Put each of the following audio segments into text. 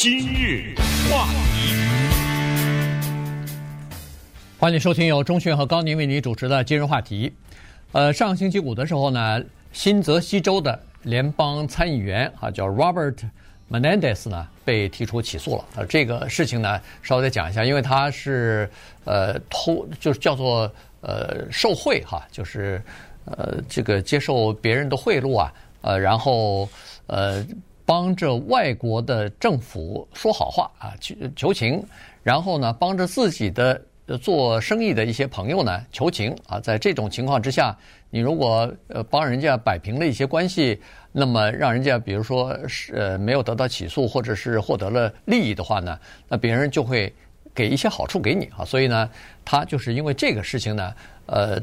今日话题，欢迎收听由钟迅和高宁为你主持的今日话题。呃，上星期五的时候呢，新泽西州的联邦参议员啊，叫 Robert Menendez 呢，被提出起诉了。呃，这个事情呢，稍微再讲一下，因为他是呃偷，就是叫做呃受贿哈，就是呃这个接受别人的贿赂啊，呃，然后呃。帮着外国的政府说好话啊，求求情，然后呢，帮着自己的做生意的一些朋友呢求情啊。在这种情况之下，你如果呃帮人家摆平了一些关系，那么让人家比如说是呃没有得到起诉，或者是获得了利益的话呢，那别人就会给一些好处给你啊。所以呢，他就是因为这个事情呢，呃，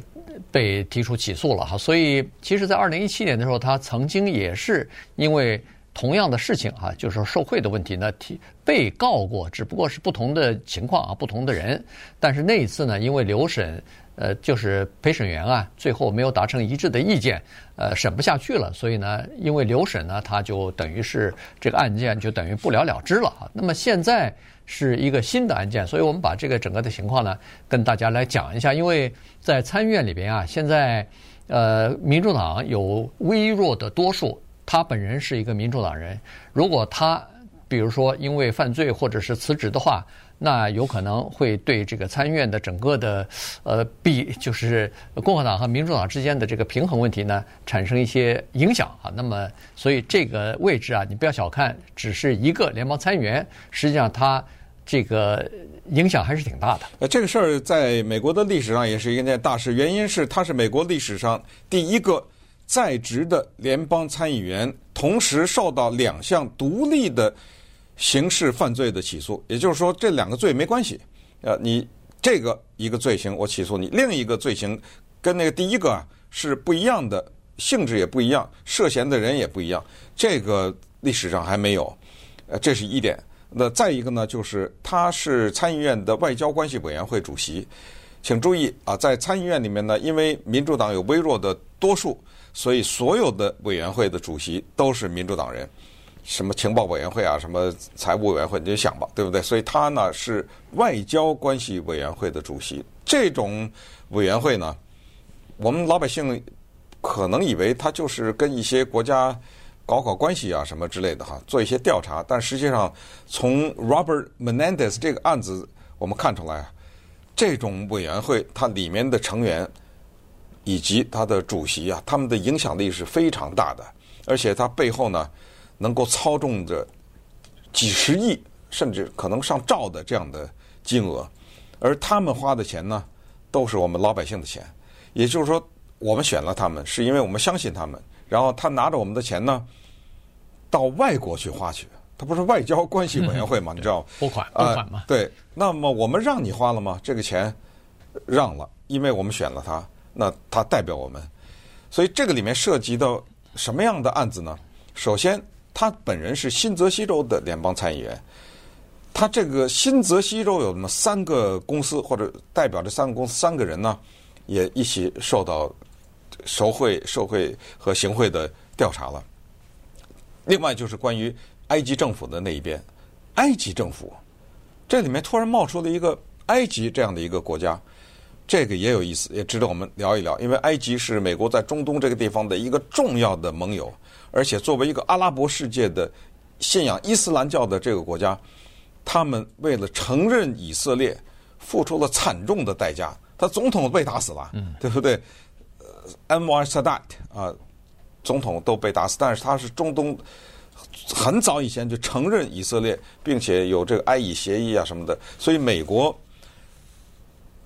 被提出起诉了哈。所以其实，在二零一七年的时候，他曾经也是因为。同样的事情啊，就是说受贿的问题呢，提被告过，只不过是不同的情况啊，不同的人。但是那一次呢，因为留审，呃，就是陪审员啊，最后没有达成一致的意见，呃，审不下去了，所以呢，因为留审呢，他就等于是这个案件就等于不了了之了啊。那么现在是一个新的案件，所以我们把这个整个的情况呢，跟大家来讲一下。因为在参议院里边啊，现在呃，民主党有微弱的多数。他本人是一个民主党人，如果他比如说因为犯罪或者是辞职的话，那有可能会对这个参议院的整个的呃比就是共和党和民主党之间的这个平衡问题呢产生一些影响啊。那么所以这个位置啊，你不要小看，只是一个联邦参议员，实际上他这个影响还是挺大的。呃，这个事儿在美国的历史上也是一件大事，原因是他是美国历史上第一个。在职的联邦参议员同时受到两项独立的刑事犯罪的起诉，也就是说，这两个罪没关系。呃，你这个一个罪行我起诉你，另一个罪行跟那个第一个啊是不一样的，性质也不一样，涉嫌的人也不一样。这个历史上还没有。呃，这是一点。那再一个呢，就是他是参议院的外交关系委员会主席。请注意啊，在参议院里面呢，因为民主党有微弱的多数。所以，所有的委员会的主席都是民主党人，什么情报委员会啊，什么财务委员会，你就想吧，对不对？所以他呢是外交关系委员会的主席。这种委员会呢，我们老百姓可能以为他就是跟一些国家搞搞关系啊，什么之类的哈，做一些调查。但实际上，从 Robert Menendez 这个案子，我们看出来，这种委员会它里面的成员。以及他的主席啊，他们的影响力是非常大的，而且他背后呢，能够操纵着几十亿甚至可能上兆的这样的金额，而他们花的钱呢，都是我们老百姓的钱。也就是说，我们选了他们，是因为我们相信他们。然后他拿着我们的钱呢，到外国去花去。他不是外交关系委员会吗？你知道？拨款，拨款嘛。对。那么我们让你花了吗？这个钱让了，因为我们选了他。那他代表我们，所以这个里面涉及到什么样的案子呢？首先，他本人是新泽西州的联邦参议员，他这个新泽西州有那么三个公司，或者代表这三个公司三个人呢，也一起受到受贿、受贿和行贿的调查了。另外就是关于埃及政府的那一边，埃及政府这里面突然冒出了一个埃及这样的一个国家。这个也有意思，也值得我们聊一聊。因为埃及是美国在中东这个地方的一个重要的盟友，而且作为一个阿拉伯世界的信仰伊斯兰教的这个国家，他们为了承认以色列，付出了惨重的代价。他总统被打死了，对不对？安瓦尔萨达特啊，总统都被打死，但是他是中东很早以前就承认以色列，并且有这个埃以协议啊什么的，所以美国。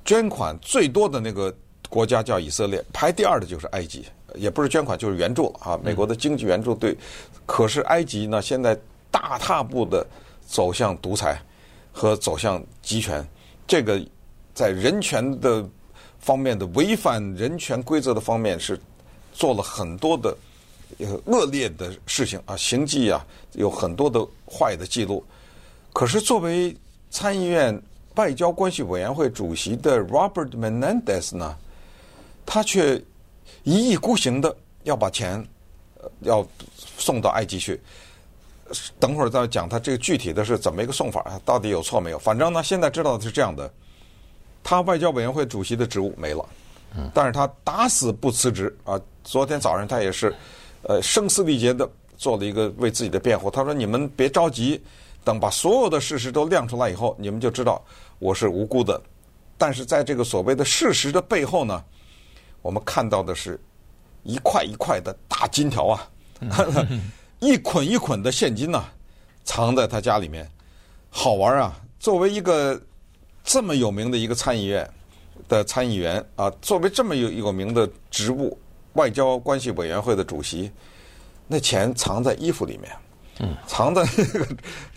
捐款最多的那个国家叫以色列，排第二的就是埃及，也不是捐款就是援助啊。美国的经济援助对，可是埃及呢，现在大踏步的走向独裁和走向集权，这个在人权的方面的违反人权规则的方面是做了很多的恶劣的事情啊，行迹啊有很多的坏的记录。可是作为参议院。外交关系委员会主席的 Robert Menendez 呢，他却一意孤行的要把钱要送到埃及去。等会儿再讲他这个具体的是怎么一个送法，到底有错没有？反正呢，现在知道的是这样的，他外交委员会主席的职务没了，但是他打死不辞职啊！昨天早上他也是，呃，声嘶力竭的做了一个为自己的辩护。他说：“你们别着急，等把所有的事实都亮出来以后，你们就知道我是无辜的。但是在这个所谓的事实的背后呢，我们看到的是一块一块的大金条啊。”一捆一捆的现金呐、啊，藏在他家里面，好玩啊！作为一个这么有名的一个参议院的参议员啊，作为这么有有名的职务，外交关系委员会的主席，那钱藏在衣服里面，嗯，嗯藏在那个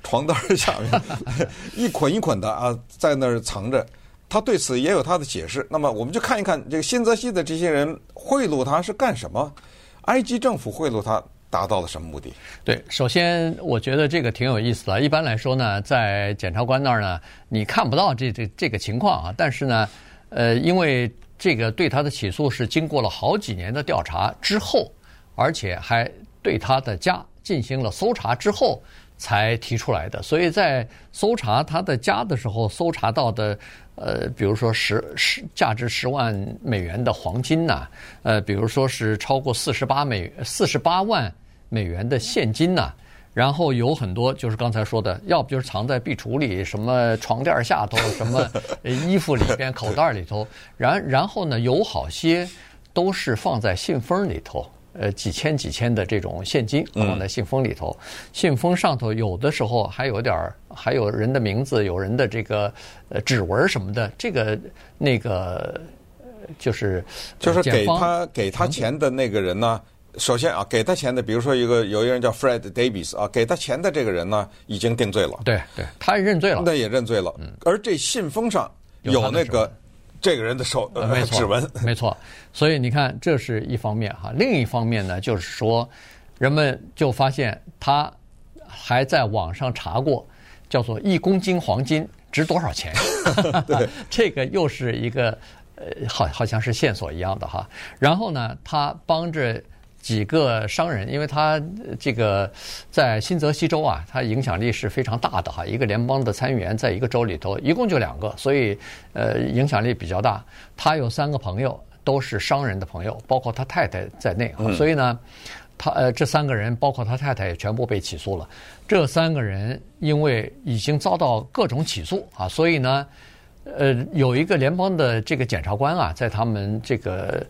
床单下面，一捆一捆的啊，在那儿藏着。他对此也有他的解释。那么，我们就看一看这个新泽西的这些人贿赂他是干什么？埃及政府贿赂他。达到了什么目的？对，首先我觉得这个挺有意思的。一般来说呢，在检察官那儿呢，你看不到这这这个情况啊。但是呢，呃，因为这个对他的起诉是经过了好几年的调查之后，而且还对他的家进行了搜查之后才提出来的。所以在搜查他的家的时候，搜查到的。呃，比如说十十价值十万美元的黄金呐，呃，比如说是超过四十八美四十八万美元的现金呐，然后有很多就是刚才说的，要不就是藏在壁橱里，什么床垫下头，什么 衣服里边口袋里头，然然后呢，有好些都是放在信封里头。呃，几千几千的这种现金放在信封里头，嗯、信封上头有的时候还有点儿，还有人的名字，有人的这个呃指纹什么的，这个那个就是就是给他给他钱的那个人呢，首先啊，给他钱的，比如说一个有一个人叫 Fred Davis 啊，给他钱的这个人呢，已经定罪了，对对，他也认罪了，那也认罪了，嗯，而这信封上有那个。这个人的手呃没错指纹，没错，所以你看，这是一方面哈。另一方面呢，就是说，人们就发现他还在网上查过，叫做一公斤黄金值多少钱？对，这个又是一个呃，好好像是线索一样的哈。然后呢，他帮着。几个商人，因为他这个在新泽西州啊，他影响力是非常大的哈。一个联邦的参议员在一个州里头，一共就两个，所以呃影响力比较大。他有三个朋友都是商人的朋友，包括他太太在内。所以呢，他呃这三个人，包括他太太也全部被起诉了。这三个人因为已经遭到各种起诉啊，所以呢，呃有一个联邦的这个检察官啊，在他们这个呃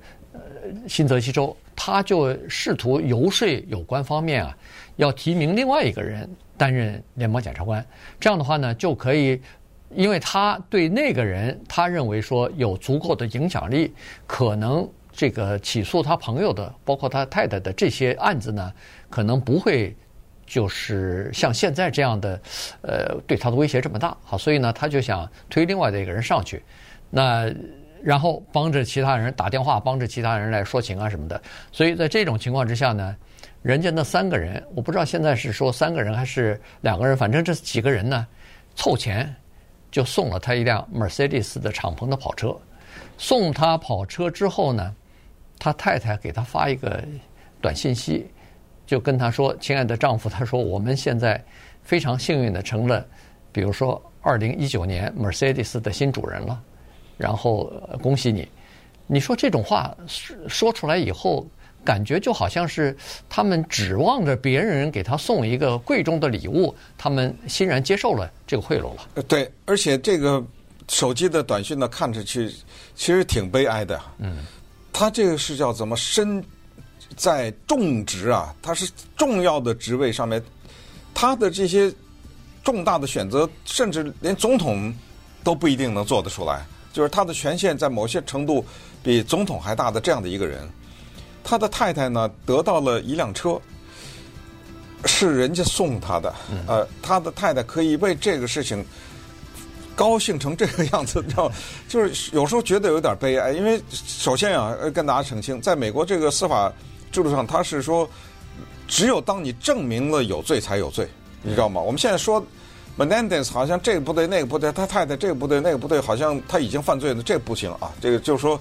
新泽西州。他就试图游说有关方面啊，要提名另外一个人担任联邦检察官。这样的话呢，就可以，因为他对那个人，他认为说有足够的影响力，可能这个起诉他朋友的，包括他太太的这些案子呢，可能不会就是像现在这样的，呃，对他的威胁这么大。好，所以呢，他就想推另外的一个人上去。那。然后帮着其他人打电话，帮着其他人来说情啊什么的。所以在这种情况之下呢，人家那三个人，我不知道现在是说三个人还是两个人，反正这几个人呢，凑钱就送了他一辆 Mercedes 的敞篷的跑车。送他跑车之后呢，他太太给他发一个短信息，就跟他说：“亲爱的丈夫，他说我们现在非常幸运的成了，比如说二零一九年 Mercedes 的新主人了。”然后恭喜你，你说这种话说出来以后，感觉就好像是他们指望着别人给他送一个贵重的礼物，他们欣然接受了这个贿赂了。对，而且这个手机的短信呢，看着去其实挺悲哀的。嗯，他这个是叫怎么身在重职啊？他是重要的职位上面，他的这些重大的选择，甚至连总统都不一定能做得出来。就是他的权限在某些程度比总统还大的这样的一个人，他的太太呢得到了一辆车，是人家送他的。呃，他的太太可以为这个事情高兴成这个样子，你知道？就是有时候觉得有点悲哀，因为首先啊，跟大家澄清，在美国这个司法制度上，他是说，只有当你证明了有罪才有罪，你知道吗？我们现在说。Menendez 好像这个不对那个不对，他太太这个不对那个不对，好像他已经犯罪了，这不行啊！这个就是说，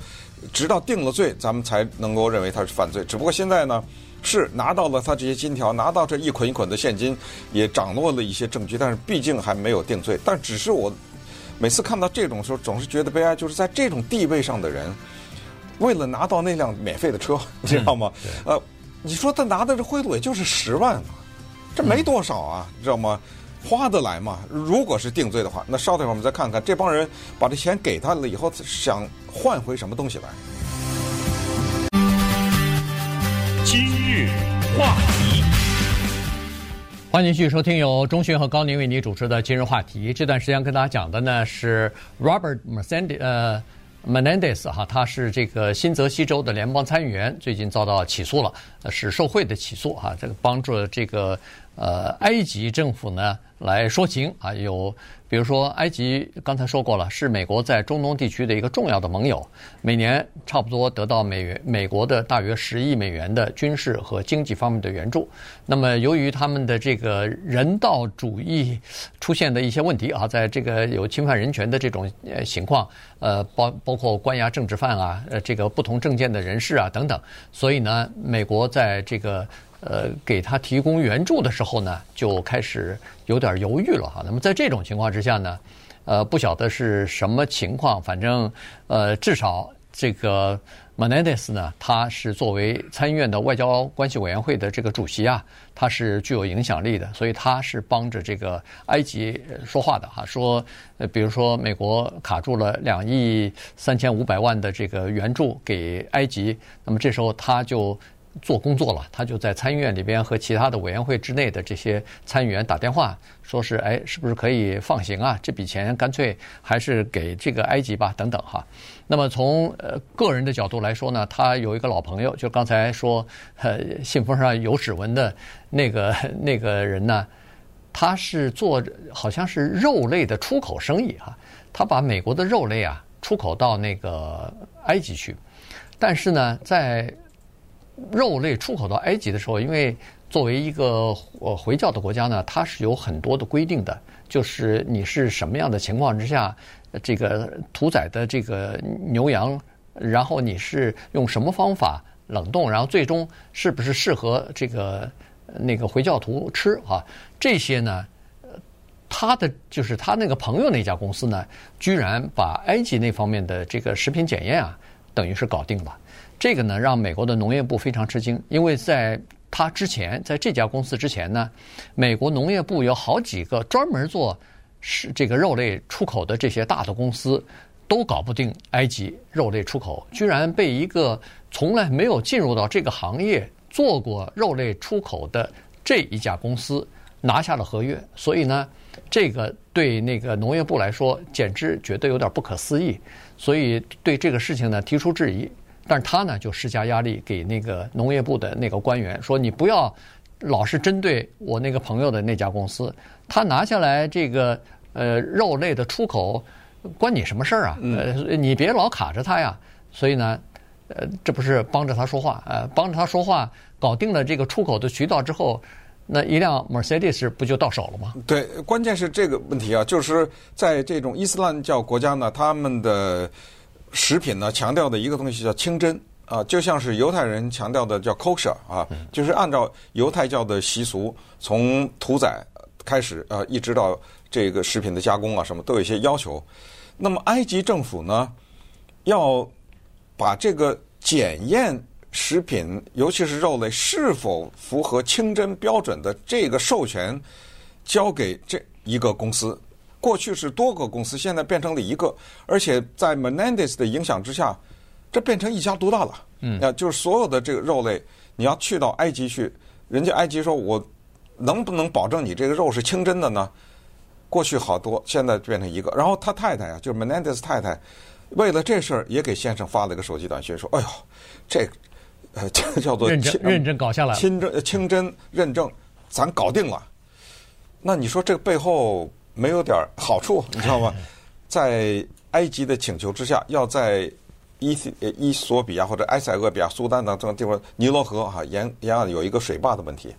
直到定了罪，咱们才能够认为他是犯罪。只不过现在呢，是拿到了他这些金条，拿到这一捆一捆的现金，也掌握了一些证据，但是毕竟还没有定罪。但只是我每次看到这种时候，总是觉得悲哀，就是在这种地位上的人，为了拿到那辆免费的车，你知道吗？呃，你说他拿的这贿赂也就是十万嘛，这没多少啊，你知道吗？花得来吗？如果是定罪的话，那稍等一会儿我们再看看这帮人把这钱给他了以后，想换回什么东西来？今日话题，欢迎继续收听由钟迅和高宁为你主持的今日话题。这段时间跟大家讲的呢是 Robert Mercedes 呃 Menendez 哈，他是这个新泽西州的联邦参议员，最近遭到起诉了，是受贿的起诉哈，这个帮助这个。呃，埃及政府呢来说情啊，有比如说埃及刚才说过了，是美国在中东地区的一个重要的盟友，每年差不多得到美元美国的大约十亿美元的军事和经济方面的援助。那么由于他们的这个人道主义出现的一些问题啊，在这个有侵犯人权的这种呃情况，呃，包包括关押政治犯啊，呃，这个不同政见的人士啊等等，所以呢，美国在这个。呃，给他提供援助的时候呢，就开始有点犹豫了哈。那么在这种情况之下呢，呃，不晓得是什么情况，反正呃，至少这个 Menendez 呢，他是作为参议院的外交关系委员会的这个主席啊，他是具有影响力的，所以他是帮着这个埃及说话的哈。说呃，比如说美国卡住了两亿三千五百万的这个援助给埃及，那么这时候他就。做工作了，他就在参议院里边和其他的委员会之内的这些参议员打电话，说是哎，是不是可以放行啊？这笔钱干脆还是给这个埃及吧，等等哈。那么从呃个人的角度来说呢，他有一个老朋友，就刚才说呃信封上有指纹的那个 那个人呢，他是做好像是肉类的出口生意哈，他把美国的肉类啊出口到那个埃及去，但是呢在肉类出口到埃及的时候，因为作为一个呃回教的国家呢，它是有很多的规定的，就是你是什么样的情况之下，这个屠宰的这个牛羊，然后你是用什么方法冷冻，然后最终是不是适合这个那个回教徒吃啊？这些呢，他的就是他那个朋友那家公司呢，居然把埃及那方面的这个食品检验啊，等于是搞定了。这个呢，让美国的农业部非常吃惊，因为在他之前，在这家公司之前呢，美国农业部有好几个专门做是这个肉类出口的这些大的公司，都搞不定埃及肉类出口，居然被一个从来没有进入到这个行业做过肉类出口的这一家公司拿下了合约，所以呢，这个对那个农业部来说，简直觉得有点不可思议，所以对这个事情呢提出质疑。但是他呢，就施加压力给那个农业部的那个官员，说你不要老是针对我那个朋友的那家公司，他拿下来这个呃肉类的出口，关你什么事儿啊？呃，你别老卡着他呀。所以呢，呃，这不是帮着他说话，呃，帮着他说话，搞定了这个出口的渠道之后，那一辆 Mercedes 不就到手了吗？对，关键是这个问题啊，就是在这种伊斯兰教国家呢，他们的。食品呢，强调的一个东西叫清真啊，就像是犹太人强调的叫 kosher 啊，就是按照犹太教的习俗，从屠宰开始啊，一直到这个食品的加工啊，什么都有一些要求。那么埃及政府呢，要把这个检验食品，尤其是肉类是否符合清真标准的这个授权，交给这一个公司。过去是多个公司，现在变成了一个，而且在 Menendez 的影响之下，这变成一家独大了。嗯，啊，就是所有的这个肉类，你要去到埃及去，人家埃及说，我能不能保证你这个肉是清真的呢？过去好多，现在变成一个。然后他太太啊，就是 Menendez 太太，为了这事儿也给先生发了一个手机短信，说：“哎呦，这呃，这 叫做认真认真搞下来了，清真清真认证，咱搞定了。”那你说这个背后？没有点好处，你知道吗？在埃及的请求之下，要在伊伊索比亚或者埃塞俄比亚、苏丹等这个地方，尼罗河哈沿沿岸有一个水坝的问题，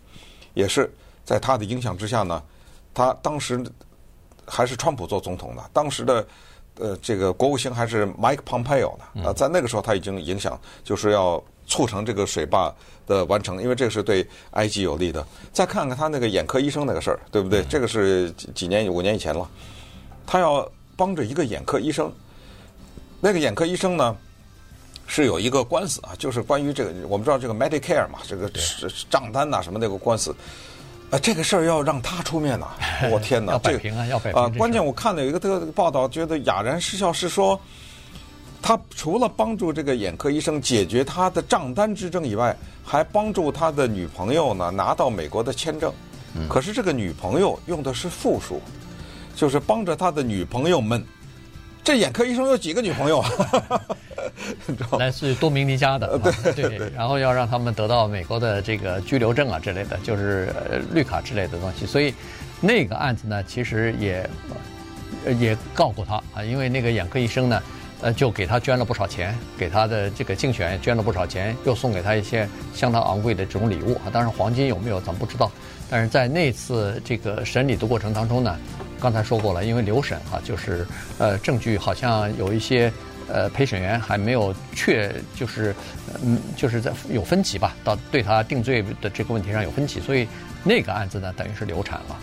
也是在他的影响之下呢。他当时还是川普做总统的，当时的呃这个国务卿还是 Mike Pompeo 呢。啊，在那个时候他已经影响，就是要促成这个水坝的完成，因为这个是对埃及有利的。再看看他那个眼科医生那个事儿，对不对？这个是几年五年以前了，他要帮着一个眼科医生，那个眼科医生呢是有一个官司啊，就是关于这个我们知道这个 Medicare 嘛，这个账单呐什么那个官司。啊，这个事儿要让他出面呐！我天哪，要摆平啊，要摆平啊！关键我看了有一个这个报道，觉得哑然失笑，是说他除了帮助这个眼科医生解决他的账单之争以外，还帮助他的女朋友呢拿到美国的签证。可是这个女朋友用的是复数，就是帮着他的女朋友们。这眼科医生有几个女朋友啊？来自多明尼加的，对对对，然后要让他们得到美国的这个居留证啊之类的，就是绿卡之类的东西。所以那个案子呢，其实也也告过他啊，因为那个眼科医生呢，呃，就给他捐了不少钱，给他的这个竞选捐了不少钱，又送给他一些相当昂贵的这种礼物啊。当然黄金有没有咱不知道，但是在那次这个审理的过程当中呢。刚才说过了，因为留审哈，就是呃证据好像有一些呃陪审员还没有确，就是嗯就是在有分歧吧，到对他定罪的这个问题上有分歧，所以那个案子呢等于是流产了。